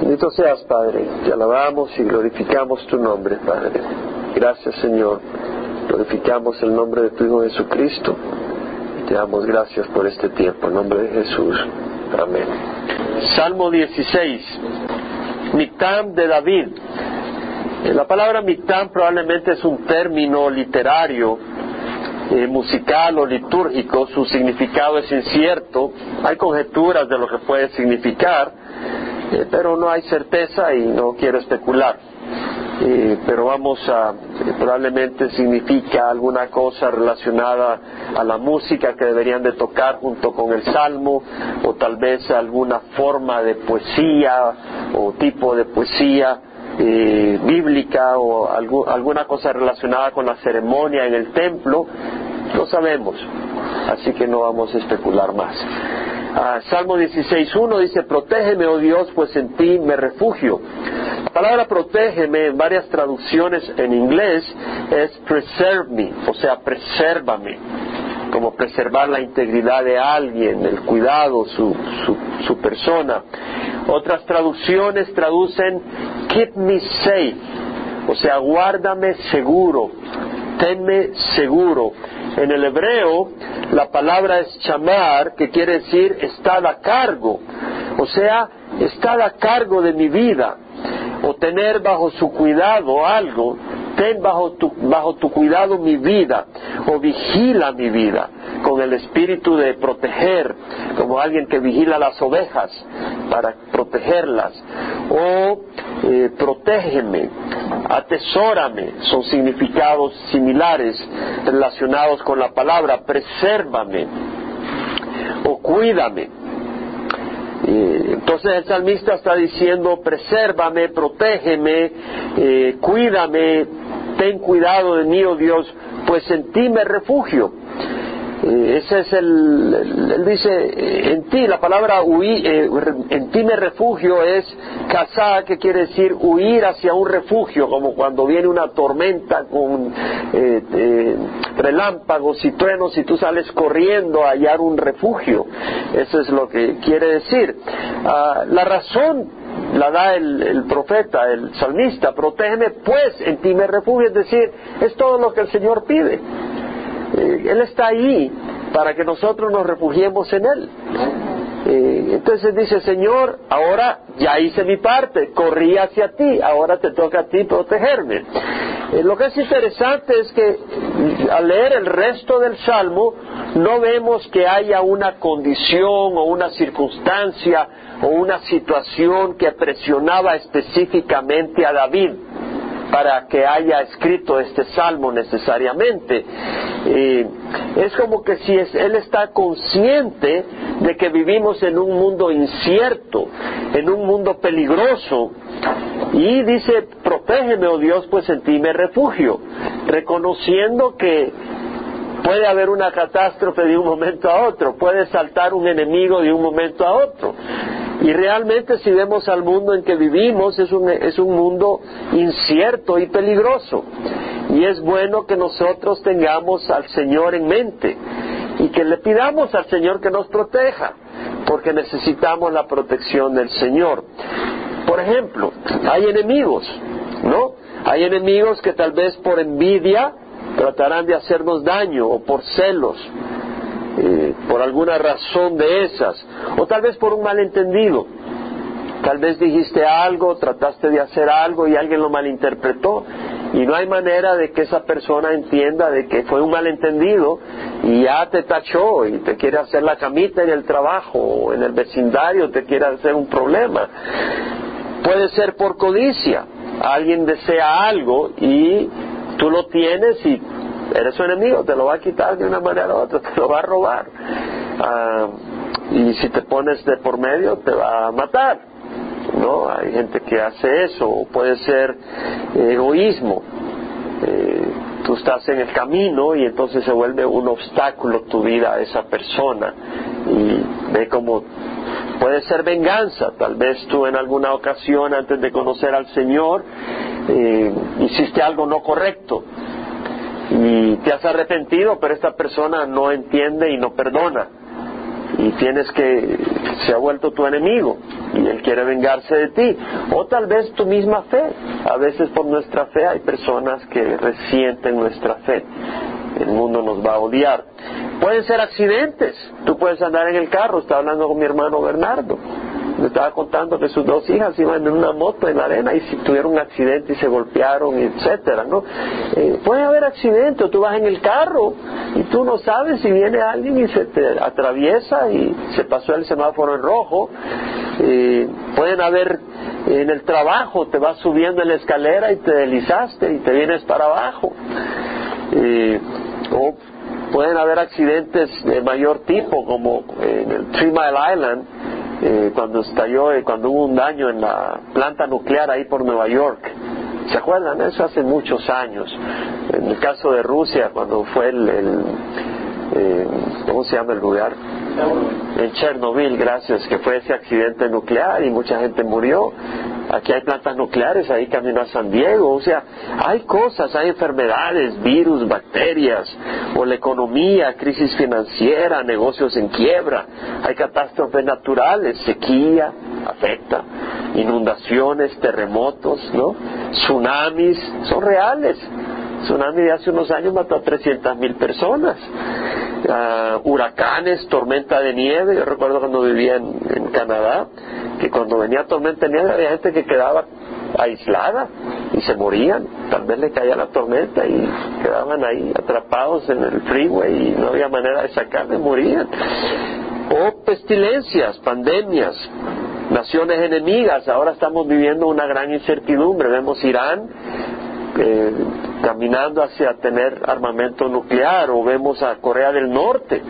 Bendito seas, Padre. Te alabamos y glorificamos tu nombre, Padre. Gracias, Señor. Glorificamos el nombre de tu Hijo Jesucristo. Te damos gracias por este tiempo. En nombre de Jesús. Amén. Salmo 16. Mictam de David. Eh, La palabra mictam probablemente es un término literario, eh, musical o litúrgico. Su significado es incierto. Hay conjeturas de lo que puede significar, eh, pero no hay certeza y no quiero especular. Eh, pero vamos a, eh, probablemente significa alguna cosa relacionada a la música que deberían de tocar junto con el salmo, o tal vez alguna forma de poesía o tipo de poesía eh, bíblica o algu- alguna cosa relacionada con la ceremonia en el templo, no sabemos, así que no vamos a especular más. Ah, Salmo 16.1 dice, protégeme, oh Dios, pues en ti me refugio. La palabra protégeme en varias traducciones en inglés es preserve me, o sea, presérvame, como preservar la integridad de alguien, el cuidado, su, su persona. Otras traducciones traducen keep me safe, o sea, guárdame seguro, tenme seguro. En el hebreo la palabra es chamar, que quiere decir estar a cargo, o sea, estar a cargo de mi vida, o tener bajo su cuidado algo, ten bajo tu, bajo tu cuidado mi vida, o vigila mi vida, con el espíritu de proteger, como alguien que vigila las ovejas para protegerlas, o eh, protégeme, atesórame, son significados similares relacionados con la palabra, presérvame, o cuídame. Entonces el salmista está diciendo, presérvame, protégeme, eh, cuídame, ten cuidado de mí, oh Dios, pues en ti me refugio. Ese es el, él dice, en ti, la palabra huir, eh, en ti me refugio es cazar, que quiere decir huir hacia un refugio, como cuando viene una tormenta con eh, eh, relámpagos y truenos y tú sales corriendo a hallar un refugio. Eso es lo que quiere decir. Ah, la razón la da el, el profeta, el salmista, protégeme pues, en ti me refugio, es decir, es todo lo que el Señor pide. Eh, él está ahí para que nosotros nos refugiemos en Él. Eh, entonces dice, Señor, ahora ya hice mi parte, corrí hacia ti, ahora te toca a ti protegerme. Eh, lo que es interesante es que mm, al leer el resto del Salmo no vemos que haya una condición o una circunstancia o una situación que presionaba específicamente a David para que haya escrito este salmo necesariamente. Eh, es como que si es- él está consciente de que vivimos en un mundo incierto, en un mundo peligroso, y dice, protégeme, oh Dios, pues en ti me refugio, reconociendo que puede haber una catástrofe de un momento a otro, puede saltar un enemigo de un momento a otro. Y realmente si vemos al mundo en que vivimos, es un, es un mundo incierto y peligroso. Y es bueno que nosotros tengamos al Señor en mente y que le pidamos al Señor que nos proteja, porque necesitamos la protección del Señor. Por ejemplo, hay enemigos, ¿no? Hay enemigos que tal vez por envidia tratarán de hacernos daño o por celos, eh, por alguna razón de esas, o tal vez por un malentendido. Tal vez dijiste algo, trataste de hacer algo y alguien lo malinterpretó y no hay manera de que esa persona entienda de que fue un malentendido y ya te tachó y te quiere hacer la camita en el trabajo o en el vecindario, te quiere hacer un problema. Puede ser por codicia. Alguien desea algo y tú lo tienes y eres su enemigo, te lo va a quitar de una manera u otra, te lo va a robar. Ah, y si te pones de por medio, te va a matar. ¿no? Hay gente que hace eso, puede ser egoísmo. Eh, tú estás en el camino y entonces se vuelve un obstáculo tu vida a esa persona. Y ve como puede ser venganza. Tal vez tú en alguna ocasión, antes de conocer al Señor, eh, hiciste algo no correcto y te has arrepentido, pero esta persona no entiende y no perdona. Y tienes que, se ha vuelto tu enemigo. Y Él quiere vengarse de ti. O tal vez tu misma fe. A veces por nuestra fe hay personas que resienten nuestra fe. El mundo nos va a odiar. Pueden ser accidentes. Tú puedes andar en el carro. Estaba hablando con mi hermano Bernardo me estaba contando que sus dos hijas iban en una moto en la arena y si tuvieron un accidente y se golpearon, etcétera, ¿no? Eh, puede haber accidentes, o tú vas en el carro y tú no sabes si viene alguien y se te atraviesa y se pasó el semáforo en rojo. Eh, pueden haber en el trabajo, te vas subiendo en la escalera y te deslizaste y te vienes para abajo. Eh, o pueden haber accidentes de mayor tipo, como en el Three Mile Island, eh, cuando estalló, eh, cuando hubo un daño en la planta nuclear ahí por Nueva York. ¿Se acuerdan? Eso hace muchos años. En el caso de Rusia, cuando fue el, eh, ¿cómo se llama el lugar? En Chernobyl, gracias, que fue ese accidente nuclear y mucha gente murió. Aquí hay plantas nucleares, ahí camino a San Diego. O sea, hay cosas, hay enfermedades, virus, bacterias, o la economía, crisis financiera, negocios en quiebra. Hay catástrofes naturales, sequía, afecta, inundaciones, terremotos, ¿no? Tsunamis, son reales tsunami de hace unos años mató a 300 mil personas. Ah, huracanes, tormenta de nieve. Yo recuerdo cuando vivía en, Canadá, que cuando venía tormenta nieve había gente que quedaba aislada y se morían. Tal vez le caía la tormenta y quedaban ahí atrapados en el freeway y no había manera de sacarle, morían. O pestilencias, pandemias, naciones enemigas. Ahora estamos viviendo una gran incertidumbre. Vemos Irán eh, caminando hacia tener armamento nuclear o vemos a Corea del Norte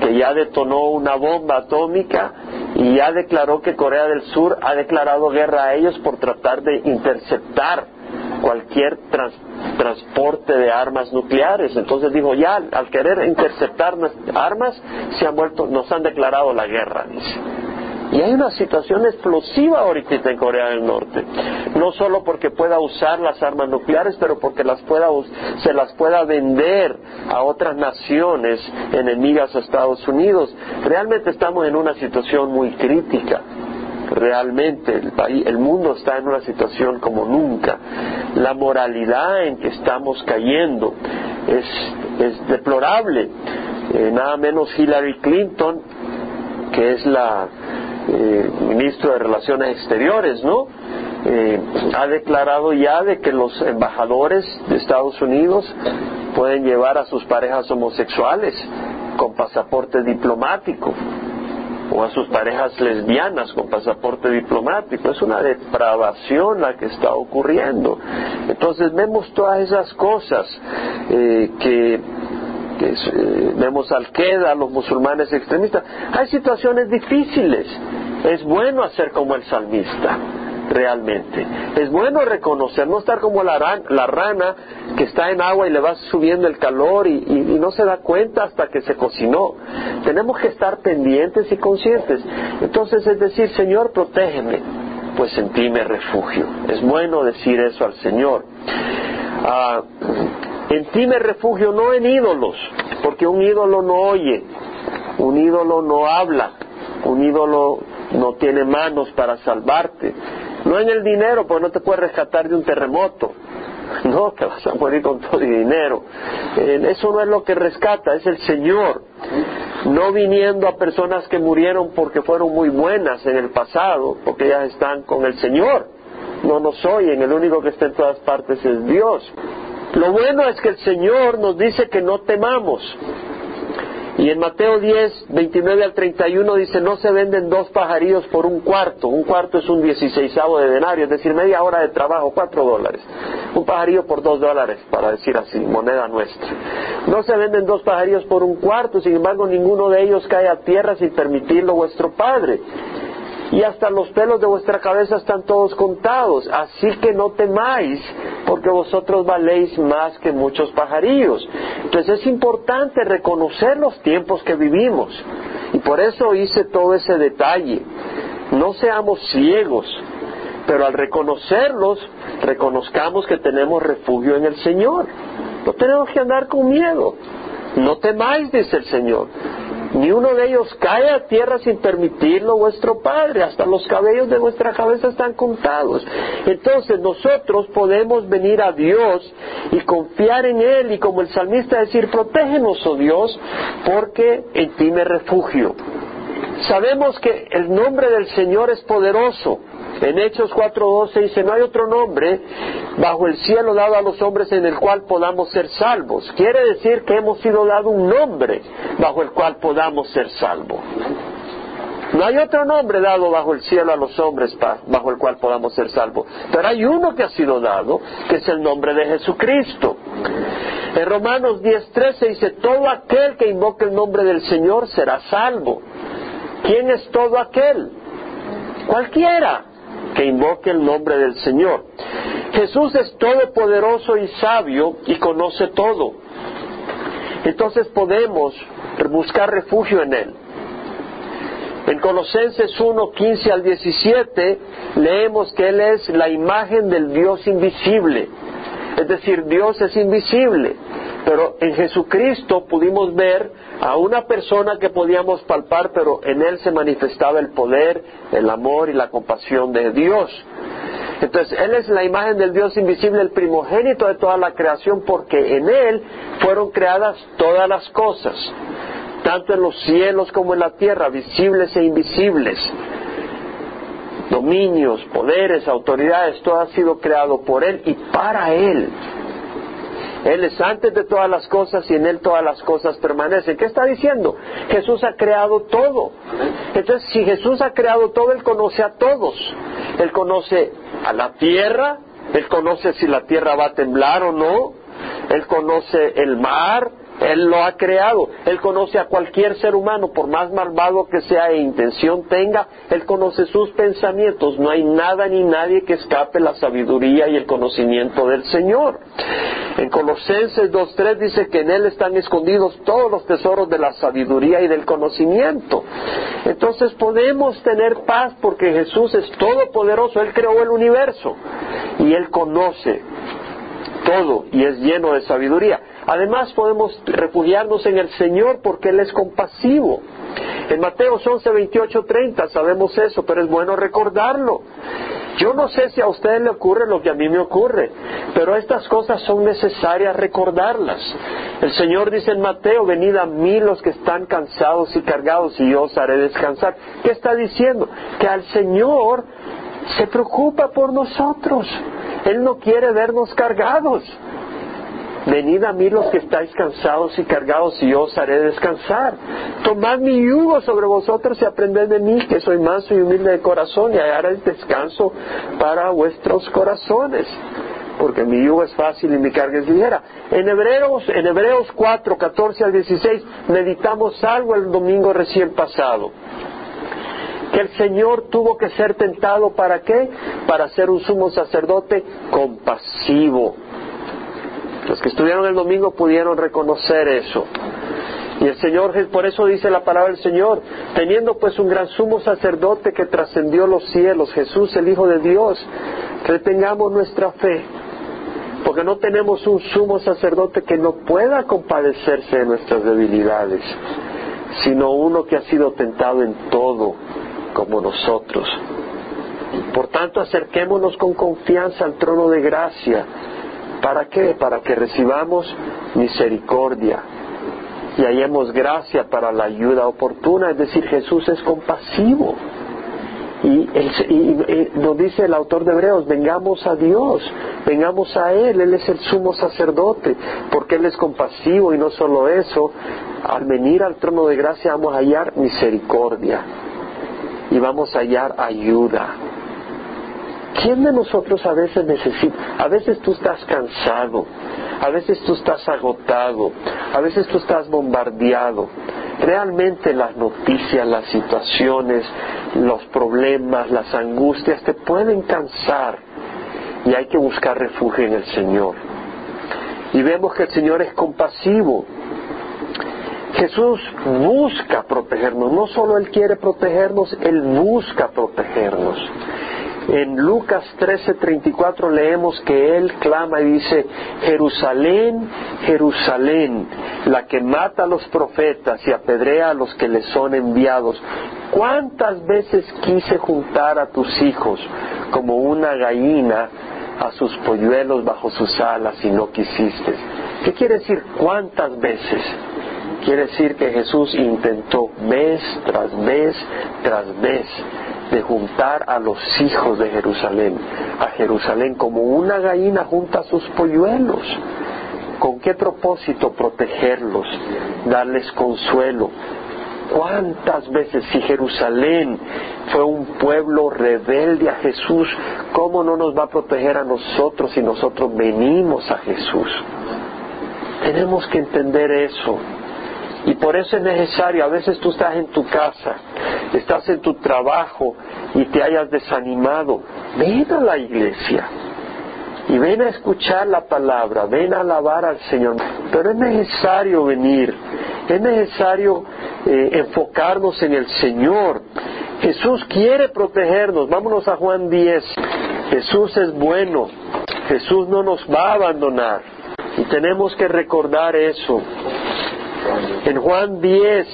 que ya detonó una bomba atómica y ya declaró que Corea del Sur ha declarado guerra a ellos por tratar de interceptar cualquier transporte de armas nucleares. Entonces dijo, ya al querer interceptar armas, se han vuelto, nos han declarado la guerra, dice. Y hay una situación explosiva ahorita en Corea del Norte. No solo porque pueda usar las armas nucleares, pero porque las pueda, se las pueda vender a otras naciones enemigas a Estados Unidos. Realmente estamos en una situación muy crítica. Realmente el, país, el mundo está en una situación como nunca. La moralidad en que estamos cayendo es, deplorable. Eh, nada menos Hillary Clinton, que es la eh, ministro de Relaciones Exteriores, ¿no? Eh, ha declarado ya de que los embajadores de Estados Unidos pueden llevar a sus parejas homosexuales con pasaporte diplomático o a sus parejas lesbianas con pasaporte diplomático. Es una depravación la que está ocurriendo. Entonces vemos todas esas cosas eh, que que vemos al Queda, los musulmanes extremistas. Hay situaciones difíciles. Es bueno hacer como el salmista, realmente. Es bueno reconocer, no estar como la, rana que está en agua y le va subiendo el calor y, no se da cuenta hasta que se cocinó. Tenemos que estar pendientes y conscientes. Entonces es decir, Señor, protégeme, pues en ti me refugio. Es bueno decir eso al Señor. Ah, en ti me refugio, no en ídolos, porque un ídolo no oye, un ídolo no habla, un ídolo no tiene manos para salvarte. No en el dinero, porque no te puedes rescatar de un terremoto. No, te vas a morir con todo el dinero. eso no es lo que rescata, es el Señor. No viniendo a personas que murieron porque fueron muy buenas en el pasado, porque ellas están con el Señor. No nos oyen, el único que está en todas partes es Dios. Lo bueno es que el Señor nos dice que no temamos. Y en Mateo 10, 29 al 31 dice, no se venden dos pajarillos por un cuarto. Un cuarto es un dieciséisavo de denario, es decir, media hora de trabajo, cuatro dólares. Un pajarillo por dos dólares, para decir así, moneda nuestra. No se venden dos pajarillos por un cuarto, sin embargo, ninguno de ellos cae a tierra sin permitirlo vuestro Padre y hasta los pelos de vuestra cabeza están todos contados. Así que no temáis, porque vosotros valéis más que muchos pajarillos. Entonces es importante reconocer los tiempos que vivimos. Y por eso hice todo ese detalle. No seamos ciegos, pero al reconocerlos, reconozcamos que tenemos refugio en el Señor. No tenemos que andar con miedo. No temáis, dice el Señor. Ni uno de ellos cae a tierra sin permitirlo vuestro Padre, hasta los cabellos de vuestra cabeza están contados. Entonces nosotros podemos venir a Dios y confiar en Él y como el salmista decir, protégenos, oh Dios, porque en ti me refugio. Sabemos que el nombre del Señor es poderoso. En Hechos 4.12 dice, no hay otro nombre bajo el cielo dado a los hombres en el cual podamos ser salvos. Quiere decir que hemos sido dado un nombre bajo el cual podamos ser salvos. No hay otro nombre dado bajo el cielo a los hombres bajo el cual podamos ser salvos. Pero hay uno que ha sido dado, que es el nombre de Jesucristo. En Romanos 10.13 dice, todo aquel que invoque el nombre del Señor será salvo. ¿Quién es todo aquel? Cualquiera que invoque el nombre del Señor. Jesús es todopoderoso y sabio y conoce todo. Entonces podemos buscar refugio en Él. En Colosenses 1, 15 al 17 leemos que Él es la imagen del Dios invisible. Es decir, Dios es invisible. Pero en Jesucristo pudimos ver a una persona que podíamos palpar, pero en Él se manifestaba el poder, el amor y la compasión de Dios. Entonces, Él es la imagen del Dios invisible, el primogénito de toda la creación, porque en Él fueron creadas todas las cosas, tanto en los cielos como en la tierra, visibles e invisibles. Dominios, poderes, autoridades, todo ha sido creado por Él y para Él. Él es antes de todas las cosas y en Él todas las cosas permanecen. ¿Qué está diciendo? Jesús ha creado todo. Entonces, si Jesús ha creado todo, Él conoce a todos. Él conoce a la tierra, Él conoce si la tierra va a temblar o no, Él conoce el mar, él lo ha creado. Él conoce a cualquier ser humano, por más malvado que sea e intención tenga, Él conoce sus pensamientos. No hay nada ni nadie que escape la sabiduría y el conocimiento del Señor. En Colosenses 2.3 dice que en Él están escondidos todos los tesoros de la sabiduría y del conocimiento. Entonces podemos tener paz porque Jesús es todopoderoso. Él creó el universo y Él conoce todo y es lleno de sabiduría. Además podemos refugiarnos en el Señor porque Él es compasivo. En Mateo 11, 28, 30 sabemos eso, pero es bueno recordarlo. Yo no sé si a usted le ocurre lo que a mí me ocurre, pero estas cosas son necesarias recordarlas. El Señor dice en Mateo, venid a mí los que están cansados y cargados y yo os haré descansar. ¿Qué está diciendo? Que al Señor se preocupa por nosotros. Él no quiere vernos cargados. Venid a mí los que estáis cansados y cargados y yo os haré descansar. Tomad mi yugo sobre vosotros y aprended de mí que soy manso y humilde de corazón y hallaréis descanso para vuestros corazones. Porque mi yugo es fácil y mi carga es ligera. En Hebreos, en Hebreos 4, 14 al 16 meditamos algo el domingo recién pasado que el Señor tuvo que ser tentado para qué? Para ser un sumo sacerdote compasivo, los que estuvieron el domingo pudieron reconocer eso. Y el Señor, por eso dice la palabra del Señor, teniendo pues un gran sumo sacerdote que trascendió los cielos, Jesús el Hijo de Dios, retengamos nuestra fe, porque no tenemos un sumo sacerdote que no pueda compadecerse de nuestras debilidades, sino uno que ha sido tentado en todo, como nosotros. Por tanto, acerquémonos con confianza al trono de gracia ¿Para qué? Para que recibamos misericordia y hallemos gracia para la ayuda oportuna. Es decir, Jesús es compasivo. Y, nos dice el autor de Hebreos, vengamos a Dios, vengamos a Él, Él es el sumo sacerdote, porque Él es compasivo y no solo eso, al venir al trono de gracia vamos a hallar misericordia y vamos a hallar ayuda. ¿Quién de nosotros a veces necesita? A veces tú estás cansado, a veces tú estás agotado, a veces tú estás bombardeado. Realmente las noticias, las situaciones, los problemas, las angustias te pueden cansar y hay que buscar refugio en el Señor. Y vemos que el Señor es compasivo. Jesús busca protegernos, no solo Él quiere protegernos, Él busca protegernos. En Lucas 13:34 leemos que él clama y dice, Jerusalén, Jerusalén, la que mata a los profetas y apedrea a los que le son enviados. ¿Cuántas veces quise juntar a tus hijos como una gallina a sus polluelos bajo sus alas y no quisiste? ¿Qué quiere decir cuántas veces? Quiere decir que Jesús intentó mes tras mes tras vez de juntar a los hijos de Jerusalén, a Jerusalén como una gallina junta a sus polluelos. ¿Con qué propósito protegerlos, darles consuelo? ¿Cuántas veces si Jerusalén fue un pueblo rebelde a Jesús, cómo no nos va a proteger a nosotros si nosotros venimos a Jesús? Tenemos que entender eso. Y por eso es necesario, a veces tú estás en tu casa, estás en tu trabajo y te hayas desanimado, ven a la iglesia y ven a escuchar la palabra, ven a alabar al Señor. Pero es necesario venir, es necesario eh, enfocarnos en el Señor. Jesús quiere protegernos, vámonos a Juan 10. Jesús es bueno, Jesús no nos va a abandonar y tenemos que recordar eso. En Juan 10,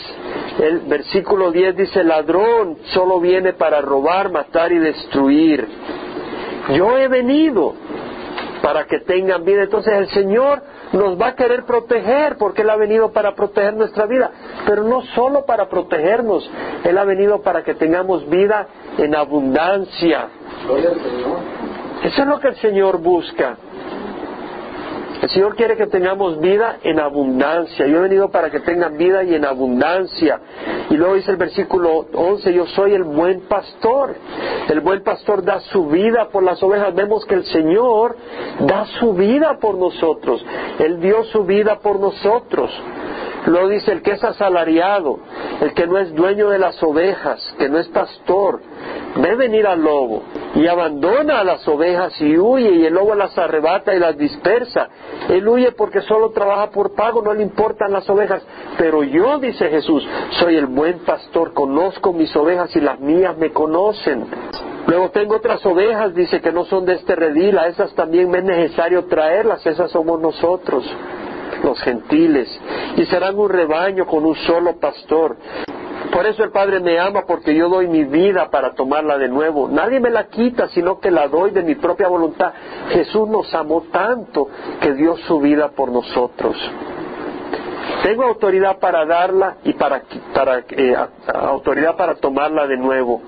el versículo 10 dice, ladrón solo viene para robar, matar y destruir. Yo he venido para que tengan vida. Entonces el Señor nos va a querer proteger porque Él ha venido para proteger nuestra vida, pero no solo para protegernos, Él ha venido para que tengamos vida en abundancia. Eso es lo que el Señor busca. Señor quiere que tengamos vida en abundancia. Yo he venido para que tengan vida y en abundancia. Y luego dice el versículo 11, yo soy el buen pastor. El buen pastor da su vida por las ovejas. Vemos que el Señor da su vida por nosotros. Él dio su vida por nosotros. Luego dice el que es asalariado, el que no es dueño de las ovejas, que no es pastor, ve venir al lobo y abandona a las ovejas y huye y el lobo las arrebata y las dispersa. Él huye porque solo trabaja por pago, no le importan las ovejas. Pero yo, dice Jesús, soy el buen pastor, conozco mis ovejas y las mías me conocen. Luego tengo otras ovejas, dice que no son de este redil, a esas también me es necesario traerlas, esas somos nosotros los gentiles, y serán un rebaño con un solo pastor. Por eso el Padre me ama porque yo doy mi vida para tomarla de nuevo. Nadie me la quita, sino que la doy de mi propia voluntad. Jesús nos amó tanto que dio su vida por nosotros. Tengo autoridad para darla y para, eh, autoridad para tomarla de nuevo.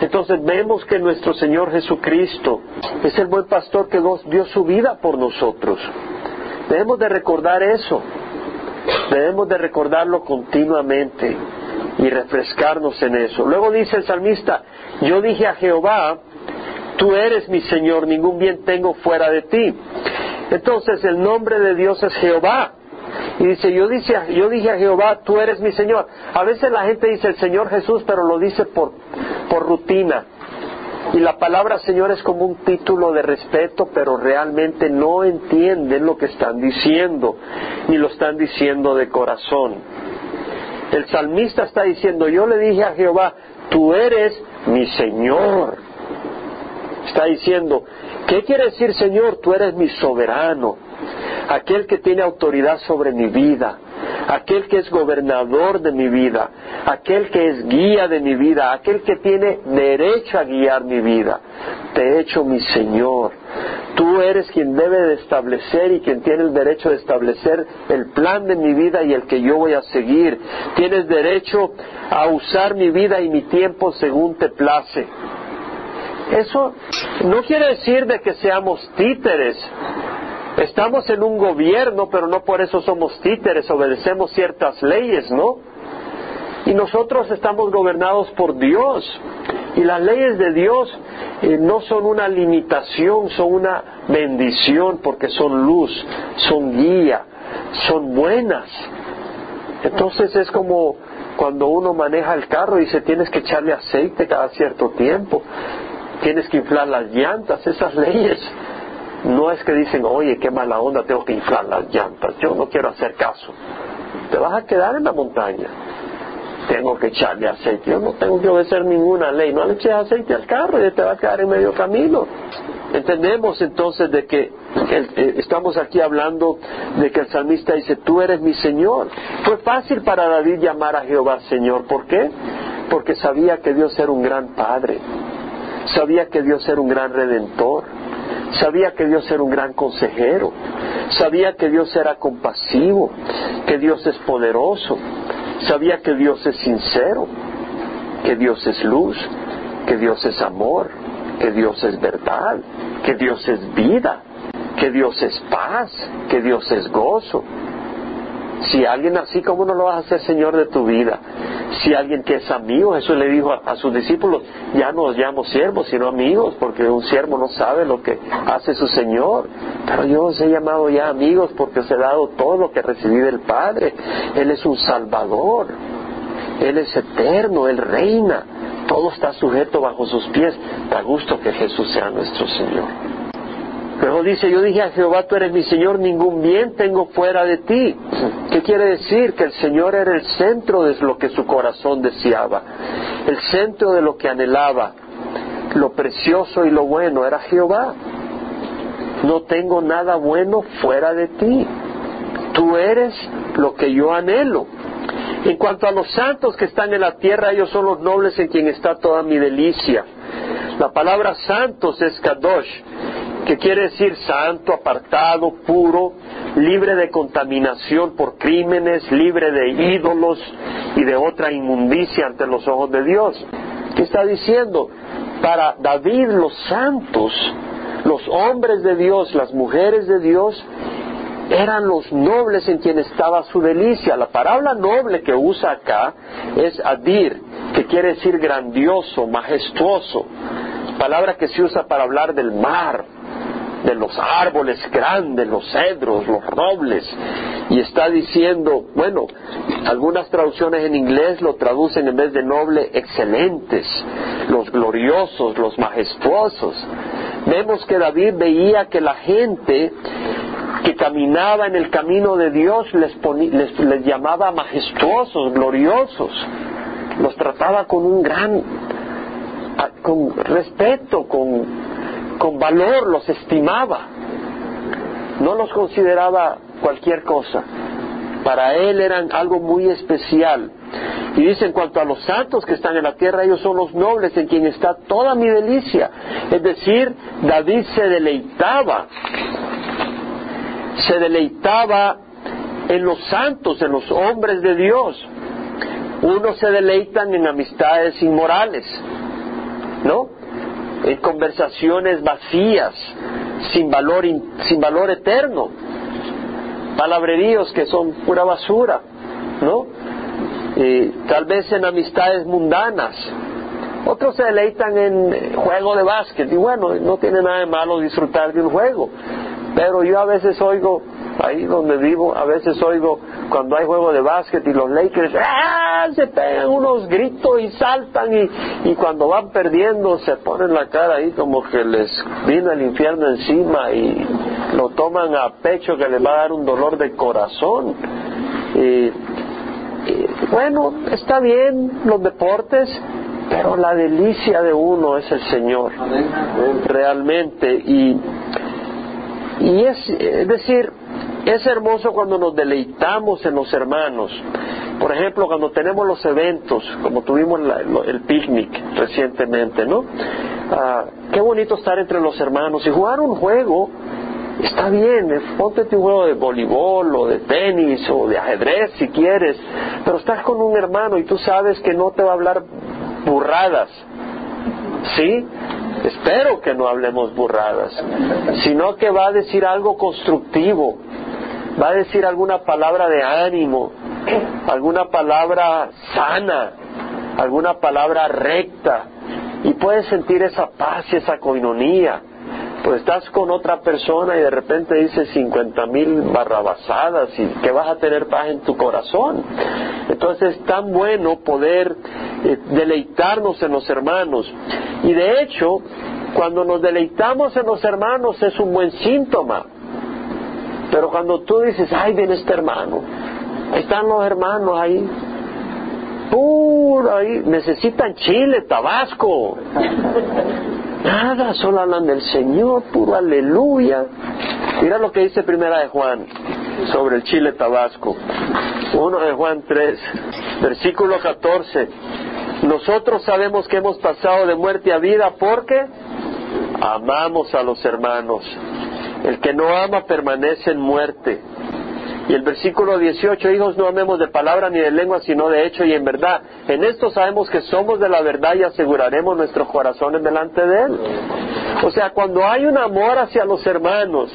Entonces vemos que nuestro Señor Jesucristo es el buen pastor que dio su vida por nosotros. Debemos de recordar eso. Debemos de recordarlo continuamente y refrescarnos en eso. Luego dice el salmista, yo dije a Jehová, tú eres mi Señor, ningún bien tengo fuera de ti. Entonces el nombre de Dios es Jehová. Y dice, yo, yo dije a Jehová, tú eres mi Señor. A veces la gente dice el Señor Jesús, pero lo dice por, por rutina. Y la palabra Señor es como un título de respeto, pero realmente no entienden lo que están diciendo, ni lo están diciendo de corazón. El salmista está diciendo, yo le dije a Jehová, tú eres mi Señor. Está diciendo, ¿qué quiere decir Señor? Tú eres mi soberano, aquel que tiene autoridad sobre mi vida aquel que es gobernador de mi vida, aquel que es guía de mi vida, aquel que tiene derecho a guiar mi vida. Te he hecho mi Señor. Tú eres quien debe de establecer y quien tiene el derecho de establecer el plan de mi vida y el que yo voy a seguir. Tienes derecho a usar mi vida y mi tiempo según te place. Eso no quiere decir de que seamos títeres, Estamos en un gobierno, pero no por eso somos títeres, obedecemos ciertas leyes, ¿no? Y nosotros estamos gobernados por Dios. Y las leyes de Dios eh, no son una limitación, son una bendición porque son luz, son guía, son buenas. Entonces es como cuando uno maneja el carro y dice tienes que echarle aceite cada cierto tiempo, tienes que inflar las llantas, esas leyes no es que dicen, oye, qué mala onda, tengo que inflar las llantas, yo no quiero hacer caso. Te vas a quedar en la montaña. tengo que echarle aceite. Yo no tengo que obedecer ninguna ley. No le eches aceite al carro y te va a quedar en medio camino. Entendemos entonces de que eh, estamos aquí hablando de que el salmista dice, tú eres mi Señor. Fue fácil para David llamar a Jehová Señor. ¿Por qué? Porque sabía que Dios era un gran Padre. Sabía que Dios era un gran redentor. Sabía que Dios era un gran consejero. Sabía que Dios era compasivo, que Dios es poderoso. Sabía que Dios es sincero, que Dios es luz, que Dios es amor, que Dios es verdad, que Dios es vida, que Dios es paz, que Dios es gozo. Si alguien así, ¿cómo no lo vas a hacer Señor de tu vida? Si alguien que es amigo, Jesús le dijo a, sus discípulos, ya no os llamo siervos, sino amigos, porque un siervo no sabe lo que hace su Señor. Pero yo os he llamado ya amigos porque os he dado todo lo que recibí del Padre. Él es un Salvador. Él es eterno, Él reina. Todo está sujeto bajo sus pies. Da gusto que Jesús sea nuestro Señor. Luego dice, yo dije a Jehová, tú eres mi Señor, ningún bien tengo fuera de ti. ¿Qué quiere decir? Que el Señor era el centro de lo que su corazón deseaba, el centro de lo que anhelaba, lo precioso y lo bueno era Jehová. No tengo nada bueno fuera de ti. Tú eres lo que yo anhelo. En cuanto a los santos que están en la tierra, ellos son los nobles en quien está toda mi delicia. La palabra santos es kadosh, que quiere decir santo, apartado, puro, libre de contaminación por crímenes, libre de ídolos y de otra inmundicia ante los ojos de Dios. ¿Qué está diciendo? Para David los santos, los hombres de Dios, las mujeres de Dios, eran los nobles en quien estaba su delicia. La palabra noble que usa acá es adir, que quiere decir grandioso, majestuoso. Palabra que se usa para hablar del mar, de los árboles grandes, los cedros, los robles, y está diciendo, bueno, algunas traducciones en inglés lo traducen en vez de noble, excelentes, los gloriosos, los majestuosos. Vemos que David veía que la gente que caminaba en el camino de Dios les, les, les llamaba majestuosos, gloriosos, los trataba con un gran, con respeto, con con valor, los estimaba, no los consideraba cualquier cosa. Para él eran algo muy especial. Y dice, en cuanto a los santos que están en la tierra, ellos son los nobles en quien está toda mi delicia. Es decir, David se deleitaba, se deleitaba en los santos, en los hombres de Dios. Unos se deleitan en amistades inmorales, ¿no? En conversaciones vacías, sin valor, sin valor eterno, palabreríos que son pura basura, ¿no? tal vez en amistades mundanas. Otros se deleitan en juego de básquet y bueno, no tiene nada de malo disfrutar de un juego, pero yo a veces oigo ahí donde vivo, a veces oigo cuando hay juego de básquet y los Lakers ¡ah! se pegan unos gritos y saltan y, y cuando van perdiendo se ponen la cara ahí como que les vino el infierno encima y lo toman a pecho que les va a dar un dolor de corazón. Y, bueno, está bien los deportes, pero la delicia de uno es el Señor, realmente. Y, y es, es decir, es hermoso cuando nos deleitamos en los hermanos. Por ejemplo, cuando tenemos los eventos, como tuvimos el picnic recientemente, ¿no? Ah, qué bonito estar entre los hermanos y jugar un juego. Está bien, ponte un juego de voleibol o de tenis o de ajedrez si quieres, pero estás con un hermano y tú sabes que no te va a hablar burradas, ¿sí? Espero que no hablemos burradas, sino que va a decir algo constructivo, va a decir alguna palabra de ánimo, alguna palabra sana, alguna palabra recta, y puedes sentir esa paz y esa coinonía. Pues estás con otra persona y de repente dices cincuenta mil barrabasadas y que vas a tener paz en tu corazón. Entonces es tan bueno poder eh, deleitarnos en los hermanos. Y de hecho, cuando nos deleitamos en los hermanos es un buen síntoma. Pero cuando tú dices, ay, viene este hermano, están los hermanos ahí, puro ahí, necesitan chile, tabasco. Nada, solo hablan del Señor, puro aleluya. Mira lo que dice Primera de Juan sobre el chile tabasco. Uno de Juan 3, versículo 14. Nosotros sabemos que hemos pasado de muerte a vida porque amamos a los hermanos. El que no ama permanece en muerte. Y el versículo 18, hijos, no amemos de palabra ni de lengua, sino de hecho y en verdad. En esto sabemos que somos de la verdad y aseguraremos nuestros corazones delante de Él. O sea, cuando hay un amor hacia los hermanos,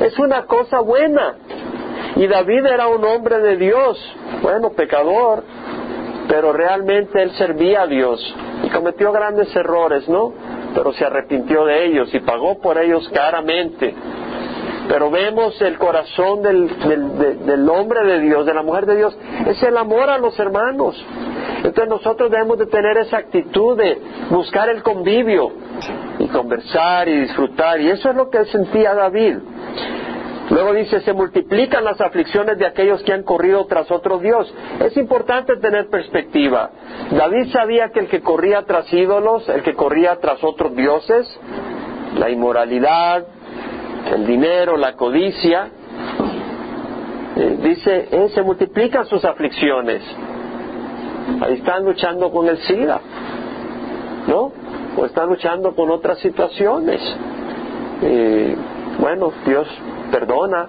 es una cosa buena. Y David era un hombre de Dios, bueno, pecador, pero realmente él servía a Dios y cometió grandes errores, ¿no? Pero se arrepintió de ellos y pagó por ellos caramente. Pero vemos el corazón del, del, hombre de Dios, de la mujer de Dios, es el amor a los hermanos. Entonces nosotros debemos de tener esa actitud de buscar el convivio y conversar y disfrutar. Y eso es lo que sentía David. Luego dice, se multiplican las aflicciones de aquellos que han corrido tras otro Dios. Es importante tener perspectiva. David sabía que el que corría tras ídolos, el que corría tras otros dioses, la inmoralidad, el dinero, la codicia, eh, dice, eh, se multiplican sus aflicciones. Ahí están luchando con el SIDA, ¿no? O están luchando con otras situaciones. Eh, bueno, Dios perdona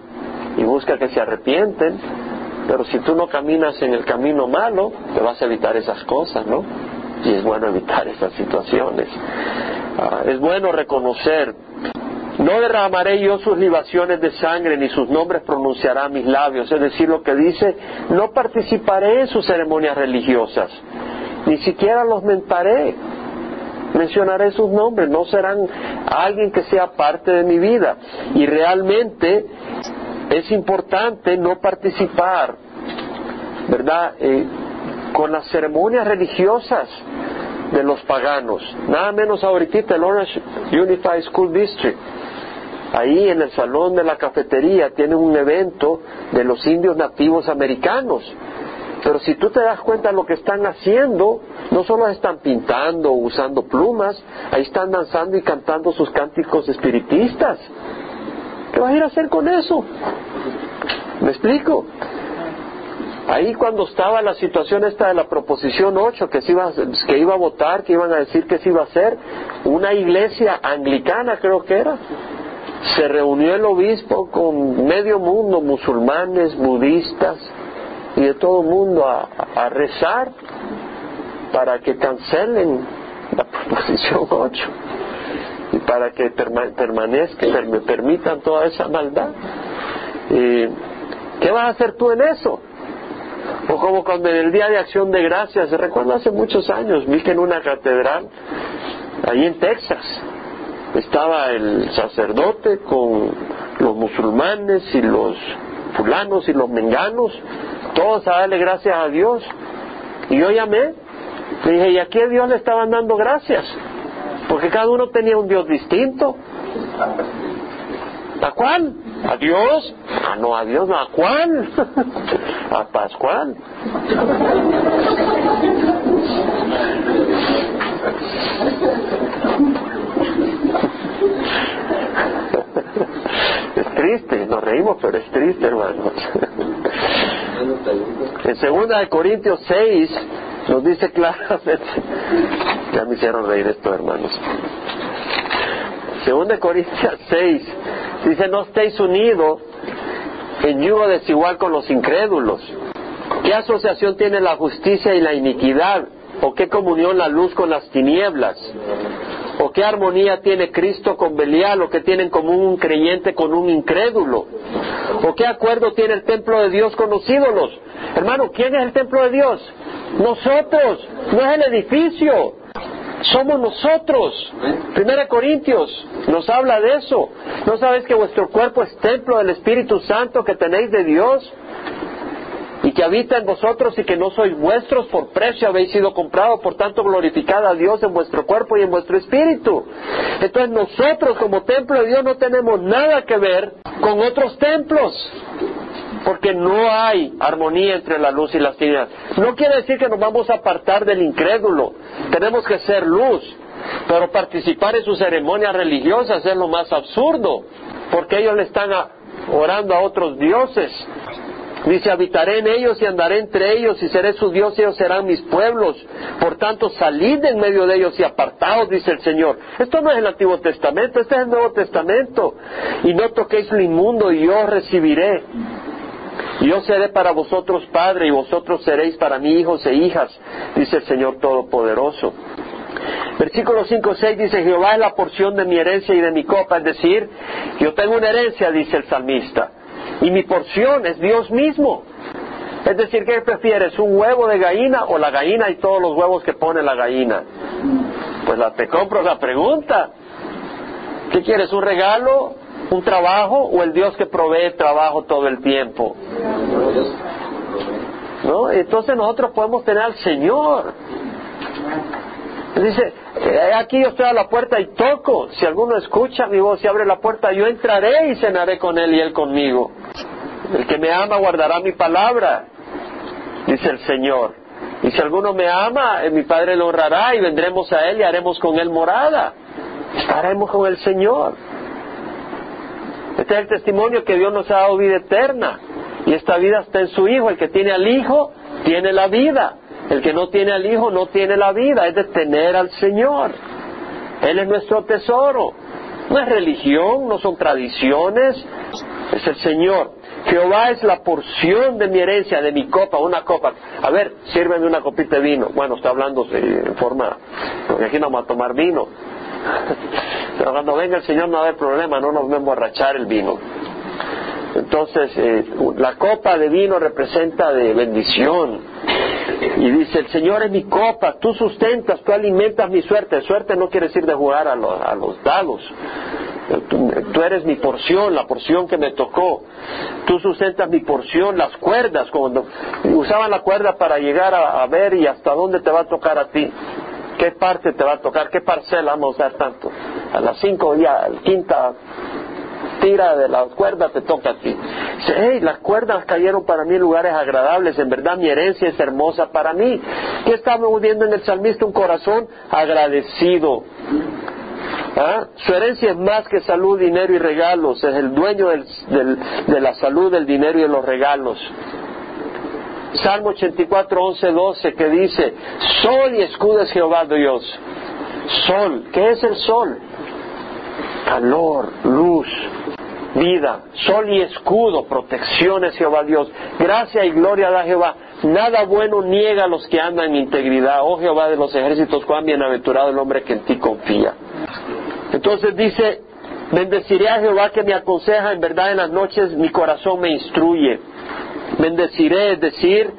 y busca que se arrepienten, pero si tú no caminas en el camino malo, te vas a evitar esas cosas, ¿no? Y es bueno evitar esas situaciones. Ah, es bueno reconocer no derramaré yo sus libaciones de sangre, ni sus nombres pronunciará mis labios. Es decir, lo que dice, no participaré en sus ceremonias religiosas, ni siquiera los mentaré. Mencionaré sus nombres, no serán alguien que sea parte de mi vida. Y realmente es importante no participar, ¿verdad? Eh, con las ceremonias religiosas de los paganos. Nada menos ahorita el Orange Unified School District ahí en el salón de la cafetería tienen un evento de los indios nativos americanos. Pero si tú te das cuenta de lo que están haciendo, no solo están pintando o usando plumas, ahí están danzando y cantando sus cánticos espiritistas. ¿Qué vas a ir a hacer con eso? ¿Me explico? Ahí cuando estaba la situación esta de la proposición 8, que, se iba, que iba a votar, que iban a decir que se iba a hacer, una iglesia anglicana creo que era, se reunió el obispo con medio mundo, musulmanes, budistas y de todo el mundo a, rezar para que cancelen la proposición 8 y para que permanezca, me permitan toda esa maldad. ¿Qué vas a hacer tú en eso? O como cuando en el Día de Acción de Gracias, se recuerda hace muchos años, vi que en una catedral, ahí en Texas, estaba el sacerdote con los musulmanes y los fulanos y los menganos, todos a darle gracias a Dios. Y yo llamé, le dije, ¿y a qué Dios le estaban dando gracias? Porque cada uno tenía un Dios distinto. ¿A cuál? ¿A Dios? Ah, no, a Dios, no, ¿a cuál? a Pascual. Es triste, nos reímos, pero es triste, hermanos. En segunda de Corintios 6 nos dice claramente, ya me hicieron reír esto, hermanos. Segunda de Corintios 6 dice, no estéis unidos en yugo desigual con los incrédulos. ¿Qué asociación tiene la justicia y la iniquidad? ¿O qué comunión la luz con las tinieblas? ¿O qué armonía tiene Cristo con Belial? ¿O qué tienen común un creyente con un incrédulo? ¿O qué acuerdo tiene el templo de Dios con los ídolos? Hermano, ¿quién es el templo de Dios? Nosotros, no es el edificio, somos nosotros. Primera Corintios nos habla de eso. ¿No sabes que vuestro cuerpo es templo del Espíritu Santo que tenéis de Dios? Y que habita en vosotros y que no sois vuestros, por precio habéis sido comprados, por tanto glorificad a Dios en vuestro cuerpo y en vuestro espíritu. Entonces nosotros como templo de Dios no tenemos nada que ver con otros templos. porque no hay armonía entre la luz y las tinieblas. No quiere decir que nos vamos a apartar del incrédulo, tenemos que ser luz, pero participar en sus ceremonias religiosas es lo más absurdo, porque ellos le están orando a otros dioses. Dice, habitaré en ellos y andaré entre ellos y seré su Dios y ellos serán mis pueblos. Por tanto, salid en medio de ellos y apartaos, dice el Señor. Esto no es el Antiguo Testamento, este es el Nuevo Testamento. Y no toquéis lo inmundo y yo os recibiré. Yo seré para vosotros padre y vosotros seréis para mí hijos e hijas, dice el Señor Todopoderoso. Versículo 5, 6 dice, Jehová es la porción de mi herencia y de mi copa, es decir, yo tengo una herencia, dice el salmista, y mi porción es Dios mismo. Es decir, ¿qué prefieres? ¿Un huevo de gallina o la gallina y todos los huevos que pone la gallina? Pues la, te compro la pregunta. ¿Qué quieres? ¿Un regalo? ¿Un trabajo? ¿O el Dios que provee trabajo todo el tiempo? ¿No? Entonces nosotros podemos tener al Señor. Dice, eh, aquí yo estoy a la puerta y toco. Si alguno escucha mi voz y abre la puerta, yo entraré y cenaré con él y él conmigo. El que me ama guardará mi palabra, dice el Señor. Y si alguno me ama, eh, mi Padre lo honrará y vendremos a él y haremos con él morada. Estaremos con el Señor. Este es el testimonio que Dios nos ha dado vida eterna. Y esta vida está en su Hijo. El que tiene al Hijo, tiene la vida. El que no tiene al Hijo no tiene la vida, es de tener al Señor. Él es nuestro tesoro. No es religión, no son tradiciones, es el Señor. Jehová es la porción de mi herencia, de mi copa, una copa. A ver, sírveme una copita de vino. Bueno, está hablando en forma, porque aquí no vamos a tomar vino. Pero cuando venga el Señor no va a haber problema, no nos va a emborrachar el vino. Entonces, eh, la copa de vino representa de bendición. Y dice, el Señor es mi copa, tú sustentas, tú alimentas mi suerte. Suerte no quiere decir de jugar a los, a los dados. Tú, eres mi porción, la porción que me tocó. Tú sustentas mi porción, las cuerdas, usaban la cuerda para llegar a, ver y hasta dónde te va a tocar a ti. ¿Qué parte te va a tocar? ¿Qué parcela vamos a dar tanto? A las cinco ya, la quinta tira de la cuerda, te toca a ti. Dice, hey, las cuerdas cayeron para mí en lugares agradables, en verdad mi herencia es hermosa para mí. ¿Qué estamos viendo en el salmista? Un corazón agradecido. ¿Ah? Su herencia es más que salud, dinero y regalos. Es el dueño de la salud, del dinero y de los regalos. Salmo 84, 11, 12 que dice, Sol y escudo es Jehová Dios. Sol, ¿qué es el sol? Calor, luz, vida, sol y escudo, protección es Jehová Dios. Gracia y gloria da Jehová. Nada bueno niega a los que andan en integridad. Oh Jehová de los ejércitos, cuán bienaventurado el hombre que en ti confía. Entonces dice, bendeciré a Jehová que me aconseja, en verdad en las noches mi corazón me instruye. Bendeciré, es decir,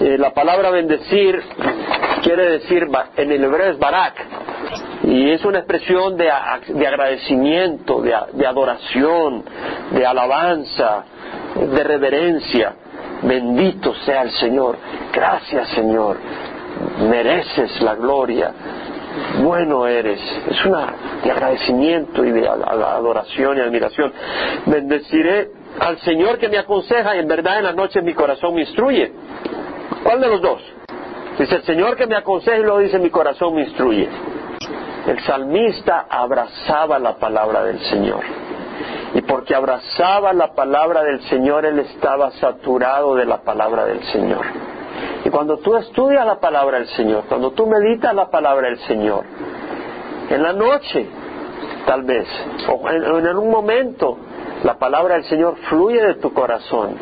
eh, la palabra bendecir quiere decir, en el hebreo es barak, y es una expresión de, agradecimiento, de, de adoración, de alabanza, de reverencia. Bendito sea el Señor. Gracias Señor. Mereces la gloria. Bueno eres. Es una de agradecimiento y de adoración y admiración. Bendeciré al Señor que me aconseja y en verdad en la noche mi corazón me instruye. ¿Cuál de los dos? Dice el Señor que me aconseja y luego dice mi corazón me instruye. El salmista abrazaba la palabra del Señor. Y porque abrazaba la palabra del Señor, él estaba saturado de la palabra del Señor. Y cuando tú estudias la palabra del Señor, cuando tú meditas la palabra del Señor, en la noche, tal vez, o en, en un momento, la palabra del Señor fluye de tu corazón.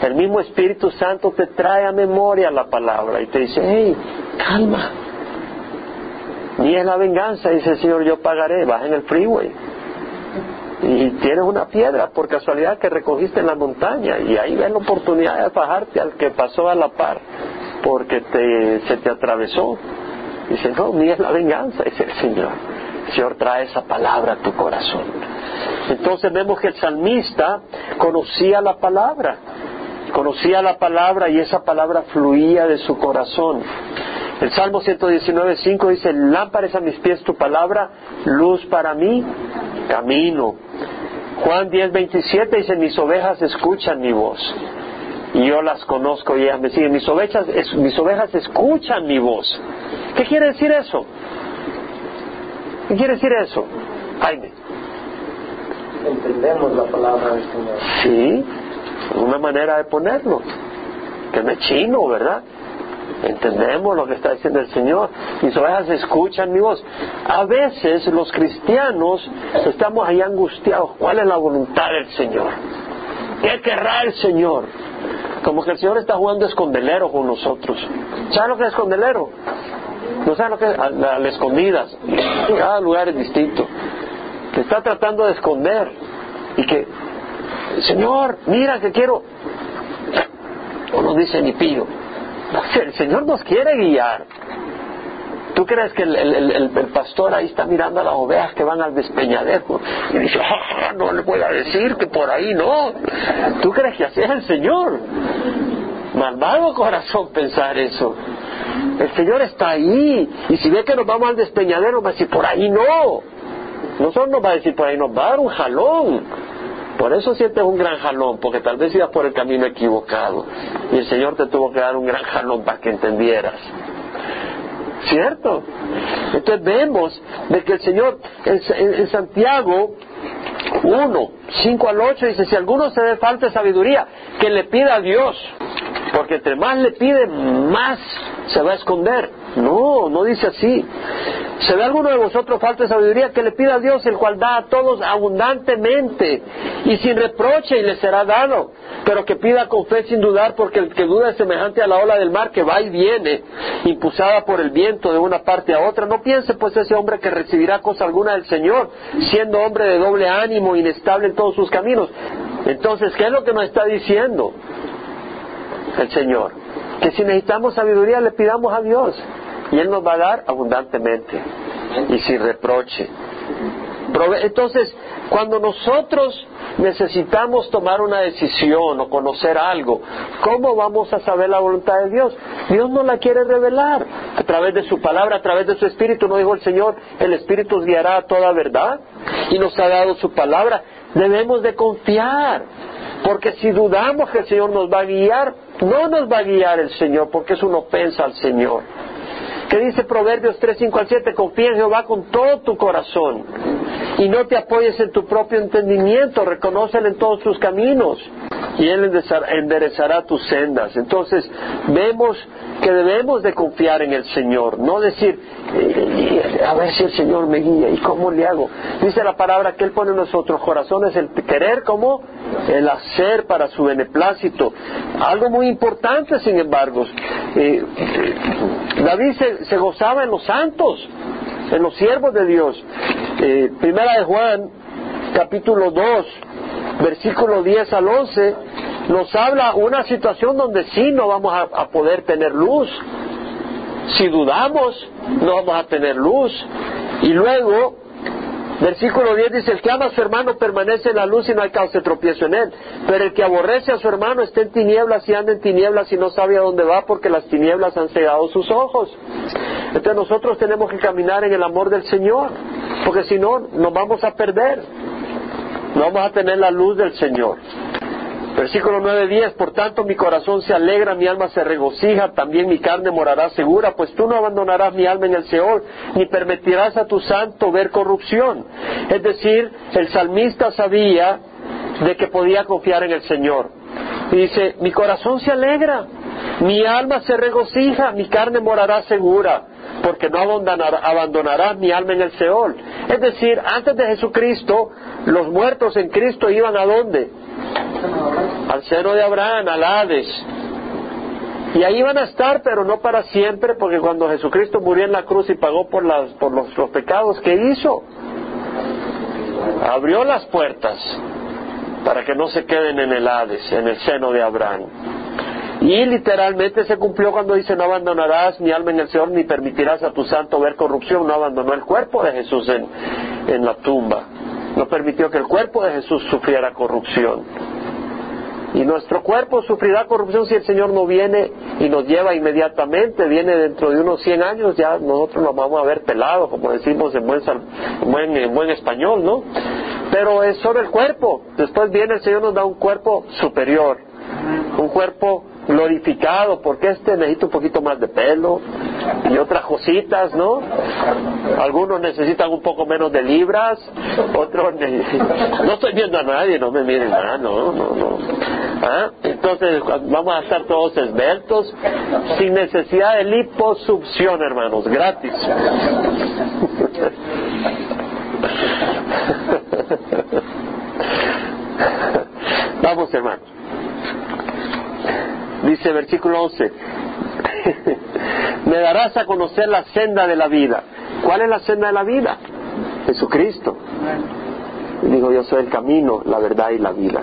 El mismo Espíritu Santo te trae a memoria la palabra y te dice, hey, calma, ni es la venganza, dice el Señor, yo pagaré, vas en el freeway. Y tienes una piedra por casualidad que recogiste en la montaña y ahí ves la oportunidad de bajarte al que pasó a la par porque se te atravesó. Dice, no, ni es la venganza, dice el Señor. El Señor trae esa palabra a tu corazón. Entonces vemos que el salmista conocía la palabra, conocía la palabra y esa palabra fluía de su corazón. El Salmo 119.5 dice, lámparas a mis pies tu palabra, luz para mí, camino. Juan 10.27 dice, mis ovejas escuchan mi voz. Y yo las conozco y ellas me siguen. Mis ovejas, mis ovejas escuchan mi voz. ¿Qué quiere decir eso? ¿Qué quiere decir eso? Jaime. Entendemos la palabra del Señor. Sí, una manera de ponerlo. Que no es chino, ¿verdad? Entendemos lo que está diciendo el Señor. Mis ovejas escuchan mi voz. A veces los cristianos estamos ahí angustiados. ¿Cuál es la voluntad del Señor? ¿Qué querrá el Señor? Como que el Señor está jugando escondelero con nosotros. ¿Sabe lo que es escondelero? No sabe lo que es a, escondidas. Cada lugar es distinto. Te está tratando de esconder. Y que, Señor, mira que quiero. O no dice ni pío el Señor nos quiere guiar. ¿Tú crees que el, pastor ahí está mirando a las ovejas que van al despeñadero y dice, ah, no le voy a decir que por ahí no? ¿Tú crees que así es el Señor? Malvado corazón pensar eso. El Señor está ahí y si ve que nos vamos al despeñadero va a decir, por ahí no. No solo nos va a decir, por ahí nos va a dar un jalón por eso sientes un gran jalón, porque tal vez ibas por el camino equivocado y el Señor te tuvo que dar un gran jalón para que entendieras. ¿Cierto? Entonces vemos de que el Señor en, Santiago 1, 5 al 8 dice, si alguno se dé falta de sabiduría, que le pida a Dios, porque entre más le pide, más se va a esconder. No, no dice así. ¿Se ve alguno de vosotros falta de sabiduría? Que le pida a Dios, el cual da a todos abundantemente y sin reproche y le será dado. Pero que pida con fe sin dudar, porque el que duda es semejante a la ola del mar que va y viene, impulsada por el viento de una parte a otra. No piense pues ese hombre que recibirá cosa alguna del Señor, siendo hombre de doble ánimo, inestable en todos sus caminos. Entonces, ¿qué es lo que nos está diciendo el Señor? Que si necesitamos sabiduría le pidamos a Dios y Él nos va a dar abundantemente y sin reproche. Entonces, cuando nosotros necesitamos tomar una decisión o conocer algo, ¿cómo vamos a saber la voluntad de Dios? Dios no la quiere revelar a través de su palabra, a través de su espíritu. No dijo el Señor, el espíritu os guiará a toda verdad y nos ha dado su palabra. Debemos de confiar, porque si dudamos que el Señor nos va a guiar, no nos va a guiar el Señor, porque es una ofensa al Señor que dice Proverbios 3, 5 al 7, confía en Jehová con todo tu corazón y no te apoyes en tu propio entendimiento, reconócelo en todos tus caminos y Él enderezará tus sendas. Entonces vemos que debemos de confiar en el Señor, no decir, eh, a ver si el Señor me guía y cómo le hago. Dice la palabra que Él pone en nuestros corazones el querer como el hacer para su beneplácito. Algo muy importante, sin embargo. Eh, David se, gozaba en los santos, en los siervos de Dios. Eh, primera de Juan, capítulo 2, versículo 10 al 11, nos habla una situación donde sí no vamos a poder tener luz. Si dudamos, no vamos a tener luz. Y luego Versículo 10 dice, el que ama a su hermano permanece en la luz y no hay causa de tropiezo en él. Pero el que aborrece a su hermano está en tinieblas y anda en tinieblas y no sabe a dónde va porque las tinieblas han cegado sus ojos. Entonces nosotros tenemos que caminar en el amor del Señor, porque si no nos vamos a perder. No vamos a tener la luz del Señor. Versículo 9, por tanto mi corazón se alegra, mi alma se regocija, también mi carne morará segura, pues tú no abandonarás mi alma en el Seol, ni permitirás a tu santo ver corrupción. Es decir, el salmista sabía de que podía confiar en el Señor. Y dice, mi corazón se alegra, mi alma se regocija, mi carne morará segura, porque no abandonarás mi alma en el Seol. Es decir, antes de Jesucristo, los muertos en Cristo iban a dónde? Al seno de Abraham, al Hades. Y ahí van a estar, pero no para siempre, porque cuando Jesucristo murió en la cruz y pagó por, las, por los, pecados, ¿qué hizo? Abrió las puertas para que no se queden en el Hades, en el seno de Abraham. Y literalmente se cumplió cuando dice, no abandonarás mi alma en el Señor, ni permitirás a tu santo ver corrupción. No abandonó el cuerpo de Jesús en, en la tumba. No permitió que el cuerpo de Jesús sufriera corrupción. Y nuestro cuerpo sufrirá corrupción si el Señor no viene y nos lleva inmediatamente, viene dentro de unos 100 años, ya nosotros nos vamos a ver pelados, como decimos en buen, buen, en buen español, ¿no? Pero es solo el cuerpo. Después viene el Señor nos da un cuerpo superior, un cuerpo glorificado, porque este necesita un poquito más de pelo y otras cositas, ¿no? Algunos necesitan un poco menos de libras, otros no estoy viendo a nadie, no me miren nada, no, no, no. ¿Ah? Entonces vamos a estar todos esbeltos, sin necesidad de liposucción, hermanos, gratis. Vamos, hermanos. Dice versículo 11, me darás a conocer la senda de la vida. ¿Cuál es la senda de la vida? Jesucristo. Digo, yo soy el camino, la verdad y la vida.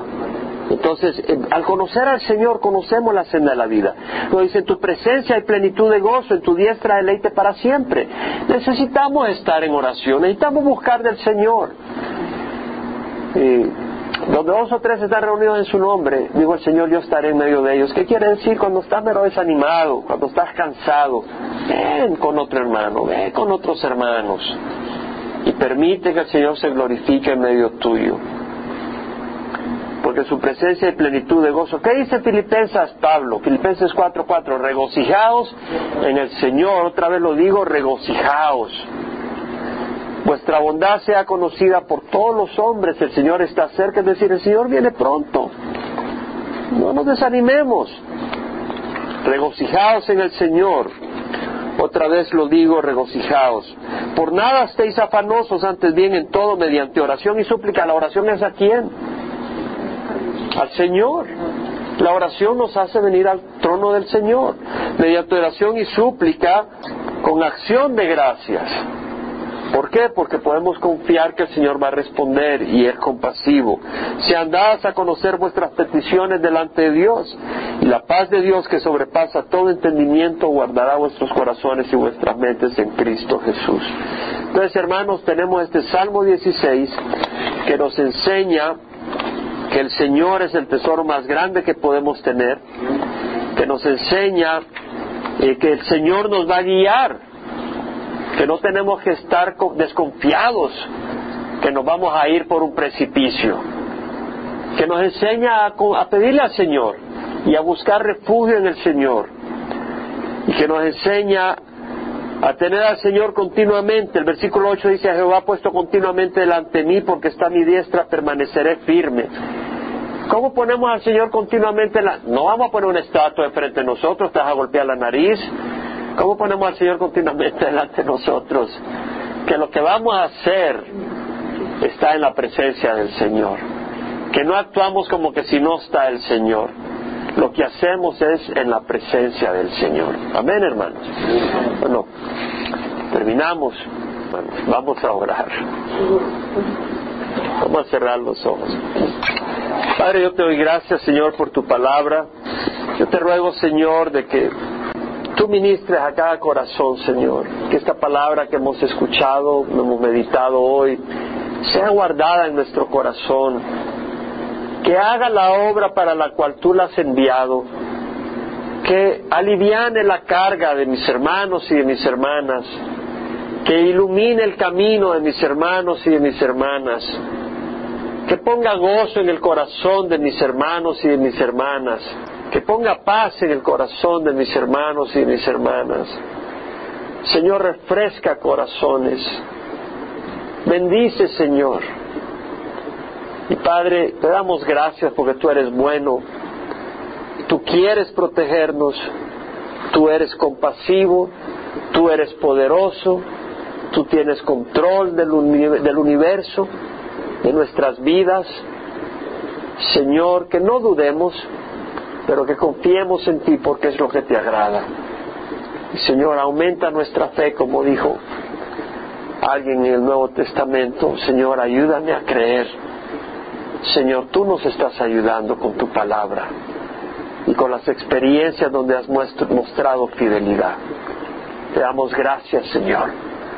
Entonces, eh, al conocer al Señor, conocemos la senda de la vida. Lo dice, en tu presencia hay plenitud de gozo, en tu diestra deleite para siempre. Necesitamos estar en oración, necesitamos buscar del Señor. Y donde dos o tres están reunidos en su nombre, digo el Señor, yo estaré en medio de ellos. ¿Qué quiere decir? Cuando estás mero desanimado, cuando estás cansado, ven con otro hermano, ven con otros hermanos y permite que el Señor se glorifique en medio tuyo. Porque su presencia y plenitud de gozo. ¿Qué dice Filipenses Pablo? Filipenses 4:4, regocijaos en el Señor, otra vez lo digo, regocijaos. Vuestra bondad sea conocida por todos los hombres, el Señor está cerca, es decir, el Señor viene pronto. No nos desanimemos. Regocijaos en el Señor. Otra vez lo digo, regocijaos. Por nada estéis afanosos, antes bien en todo mediante oración y súplica. ¿La oración es a quién? Al Señor. La oración nos hace venir al trono del Señor. Mediante oración y súplica con acción de gracias. ¿Por qué? Porque podemos confiar que el Señor va a responder y es compasivo. Si andáis a conocer vuestras peticiones delante de Dios, y la paz de Dios que sobrepasa todo entendimiento guardará vuestros corazones y vuestras mentes en Cristo Jesús. Entonces, hermanos, tenemos este Salmo 16 que nos enseña que el Señor es el tesoro más grande que podemos tener, que nos enseña eh, que el Señor nos va a guiar que no tenemos que estar desconfiados que nos vamos a ir por un precipicio, que nos enseña a, pedirle al Señor y a buscar refugio en el Señor, y que nos enseña a tener al Señor continuamente. El versículo 8 dice, a Jehová puesto continuamente delante de mí porque está a mi diestra, permaneceré firme. ¿Cómo ponemos al Señor continuamente? No vamos a poner una estatua enfrente de nosotros, te vas a golpear la nariz, ¿Cómo ponemos al Señor continuamente delante de nosotros? Que lo que vamos a hacer está en la presencia del Señor. Que no actuamos como que si no está el Señor. Lo que hacemos es en la presencia del Señor. Amén, hermanos. Bueno, terminamos. vamos a orar. Vamos a cerrar los ojos. Padre, yo te doy gracias, Señor, por tu palabra. Yo te ruego, Señor, de que tú ministres a cada corazón, Señor. Que esta palabra que hemos escuchado, hemos meditado hoy, sea guardada en nuestro corazón. Que haga la obra para la cual tú la has enviado. Que aliviane la carga de mis hermanos y de mis hermanas. Que ilumine el camino de mis hermanos y de mis hermanas. Que ponga gozo en el corazón de mis hermanos y de mis hermanas que ponga paz en el corazón de mis hermanos y de mis hermanas. Señor, refresca corazones. Bendice, Señor. Y Padre, te damos gracias porque tú eres bueno. Tú quieres protegernos. Tú eres compasivo. Tú eres poderoso. Tú tienes control del, universo, de nuestras vidas. Señor, que no dudemos pero que confiemos en ti porque es lo que te agrada. Señor, aumenta nuestra fe, como dijo alguien en el Nuevo Testamento. Señor, ayúdame a creer. Señor, tú nos estás ayudando con tu palabra y con las experiencias donde has mostrado fidelidad. Te damos gracias, Señor.